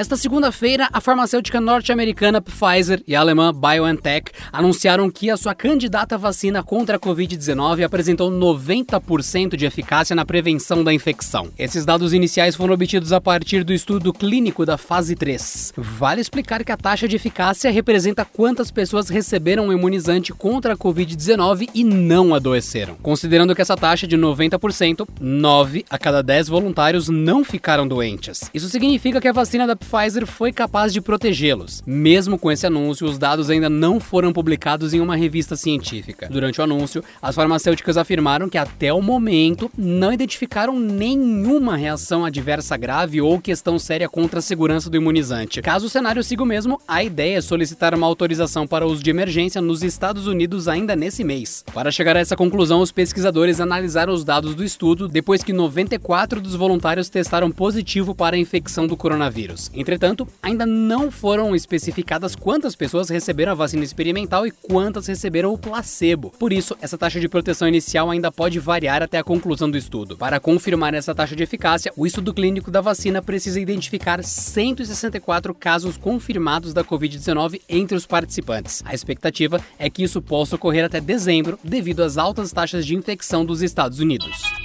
Nesta segunda-feira, a farmacêutica norte-americana Pfizer e a alemã BioNTech anunciaram que a sua candidata vacina contra a Covid-19 apresentou 90% de eficácia na prevenção da infecção. Esses dados iniciais foram obtidos a partir do estudo clínico da fase 3. Vale explicar que a taxa de eficácia representa quantas pessoas receberam o imunizante contra a Covid-19 e não adoeceram. Considerando que essa taxa de 90%, 9 a cada 10 voluntários não ficaram doentes. Isso significa que a vacina da Pfizer foi capaz de protegê-los. Mesmo com esse anúncio, os dados ainda não foram publicados em uma revista científica. Durante o anúncio, as farmacêuticas afirmaram que até o momento não identificaram nenhuma reação adversa grave ou questão séria contra a segurança do imunizante. Caso o cenário siga o mesmo, a ideia é solicitar uma autorização para uso de emergência nos Estados Unidos ainda nesse mês. Para chegar a essa conclusão, os pesquisadores analisaram os dados do estudo depois que 94 dos voluntários testaram positivo para a infecção do coronavírus. Entretanto, ainda não foram especificadas quantas pessoas receberam a vacina experimental e quantas receberam o placebo. Por isso, essa taxa de proteção inicial ainda pode variar até a conclusão do estudo. Para confirmar essa taxa de eficácia, o estudo clínico da vacina precisa identificar 164 casos confirmados da Covid-19 entre os participantes. A expectativa é que isso possa ocorrer até dezembro, devido às altas taxas de infecção dos Estados Unidos.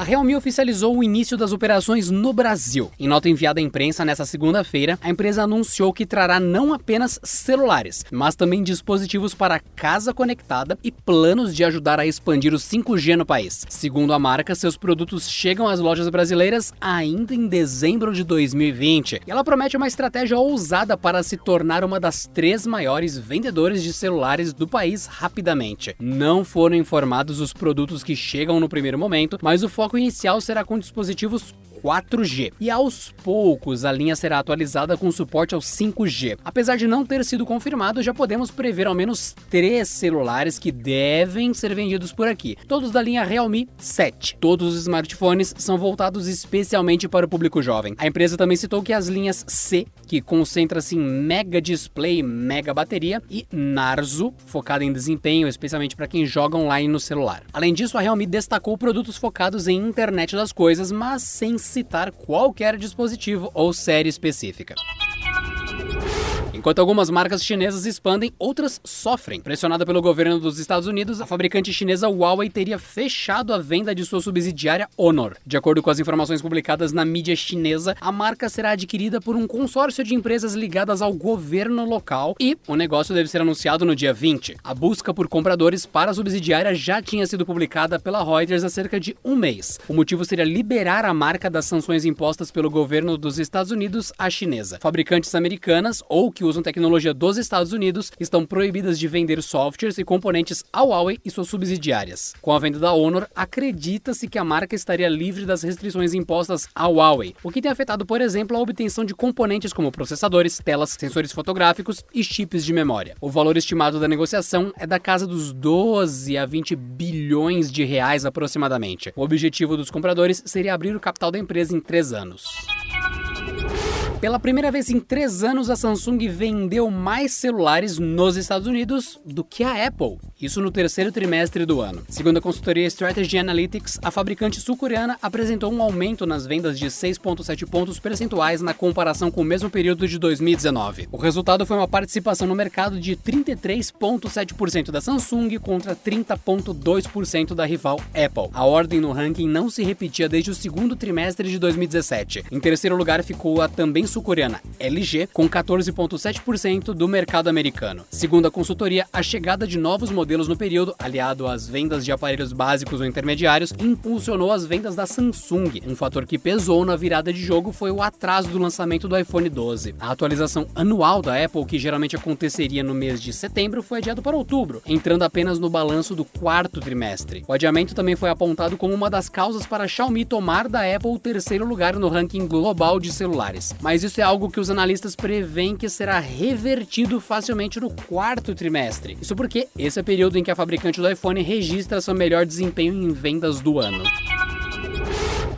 A Realme oficializou o início das operações no Brasil. Em nota enviada à imprensa nesta segunda-feira, a empresa anunciou que trará não apenas celulares, mas também dispositivos para casa conectada e planos de ajudar a expandir o 5G no país. Segundo a marca, seus produtos chegam às lojas brasileiras ainda em dezembro de 2020. E ela promete uma estratégia ousada para se tornar uma das três maiores vendedoras de celulares do país rapidamente. Não foram informados os produtos que chegam no primeiro momento, mas o foco foco inicial será com dispositivos 4G. E aos poucos a linha será atualizada com suporte ao 5G. Apesar de não ter sido confirmado, já podemos prever ao menos três celulares que devem ser vendidos por aqui. Todos da linha Realme 7. Todos os smartphones são voltados especialmente para o público jovem. A empresa também citou que as linhas C, que concentra-se em mega display, mega bateria, e Narzo, focada em desempenho, especialmente para quem joga online no celular. Além disso, a Realme destacou produtos focados em internet das coisas, mas sem citar qualquer dispositivo ou série específica. Enquanto algumas marcas chinesas expandem, outras sofrem. Pressionada pelo governo dos Estados Unidos, a fabricante chinesa Huawei teria fechado a venda de sua subsidiária Honor. De acordo com as informações publicadas na mídia chinesa, a marca será adquirida por um consórcio de empresas ligadas ao governo local e o negócio deve ser anunciado no dia 20. A busca por compradores para a subsidiária já tinha sido publicada pela Reuters há cerca de um mês. O motivo seria liberar a marca das sanções impostas pelo governo dos Estados Unidos à chinesa. Fabricantes americanas ou que usam tecnologia dos Estados Unidos estão proibidas de vender softwares e componentes à Huawei e suas subsidiárias. Com a venda da Honor, acredita-se que a marca estaria livre das restrições impostas à Huawei, o que tem afetado, por exemplo, a obtenção de componentes como processadores, telas, sensores fotográficos e chips de memória. O valor estimado da negociação é da casa dos 12 a 20 bilhões de reais aproximadamente. O objetivo dos compradores seria abrir o capital da empresa em três anos. Pela primeira vez em três anos, a Samsung vendeu mais celulares nos Estados Unidos do que a Apple, isso no terceiro trimestre do ano. Segundo a consultoria Strategy Analytics, a fabricante sul-coreana apresentou um aumento nas vendas de 6,7 pontos percentuais na comparação com o mesmo período de 2019. O resultado foi uma participação no mercado de 33,7% da Samsung contra 30,2% da rival Apple. A ordem no ranking não se repetia desde o segundo trimestre de 2017. Em terceiro lugar ficou a também sul-coreana LG, com 14,7% do mercado americano. Segundo a consultoria, a chegada de novos modelos no período, aliado às vendas de aparelhos básicos ou intermediários, impulsionou as vendas da Samsung. Um fator que pesou na virada de jogo foi o atraso do lançamento do iPhone 12. A atualização anual da Apple, que geralmente aconteceria no mês de setembro, foi adiado para outubro, entrando apenas no balanço do quarto trimestre. O adiamento também foi apontado como uma das causas para a Xiaomi tomar da Apple o terceiro lugar no ranking global de celulares. Mas Mas isso é algo que os analistas preveem que será revertido facilmente no quarto trimestre. Isso porque esse é o período em que a fabricante do iPhone registra seu melhor desempenho em vendas do ano.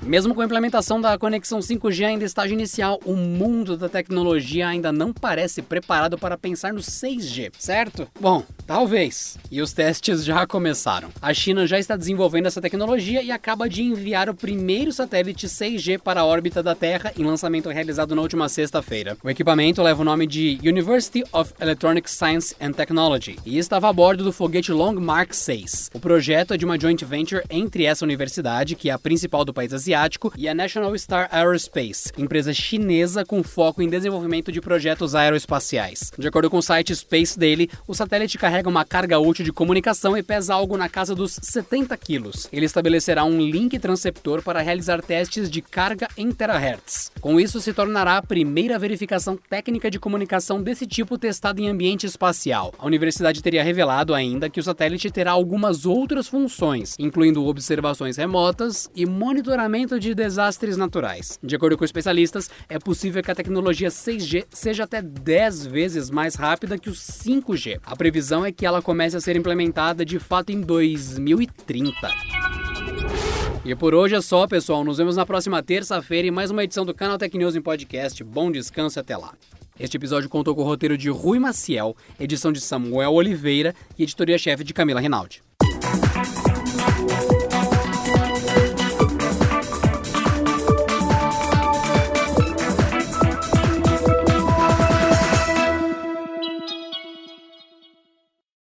Mesmo com a implementação da conexão 5G ainda estágio inicial, o mundo da tecnologia ainda não parece preparado para pensar no 6G, certo? Bom, talvez. E os testes já começaram. A China já está desenvolvendo essa tecnologia e acaba de enviar o primeiro satélite 6G para a órbita da Terra em lançamento realizado na última sexta-feira. O equipamento leva o nome de University of Electronic Science and Technology e estava a bordo do foguete Long Mark 6. O projeto é de uma joint venture entre essa universidade, que é a principal do país asiático, e a National Star Aerospace, empresa chinesa com foco em desenvolvimento de projetos aeroespaciais. De acordo com o site Space Daily, o satélite carrega uma carga útil de comunicação e pesa algo na casa dos 70 quilos. Ele estabelecerá um link transceptor para realizar testes de carga em terahertz. Com isso, se tornará a primeira verificação técnica de comunicação desse tipo testada em ambiente espacial. A universidade teria revelado ainda que o satélite terá algumas outras funções, incluindo observações remotas e monitoramento de desastres naturais. De acordo com especialistas, é possível que a tecnologia 6G seja até 10 vezes mais rápida que o 5G. A previsão é que ela comece a ser implementada de fato em 2030. E por hoje é só, pessoal. Nos vemos na próxima terça-feira em mais uma edição do Canal Tech News em podcast. Bom descanso até lá. Este episódio contou com o roteiro de Rui Maciel, edição de Samuel Oliveira e editoria-chefe de Camila Rinaldi.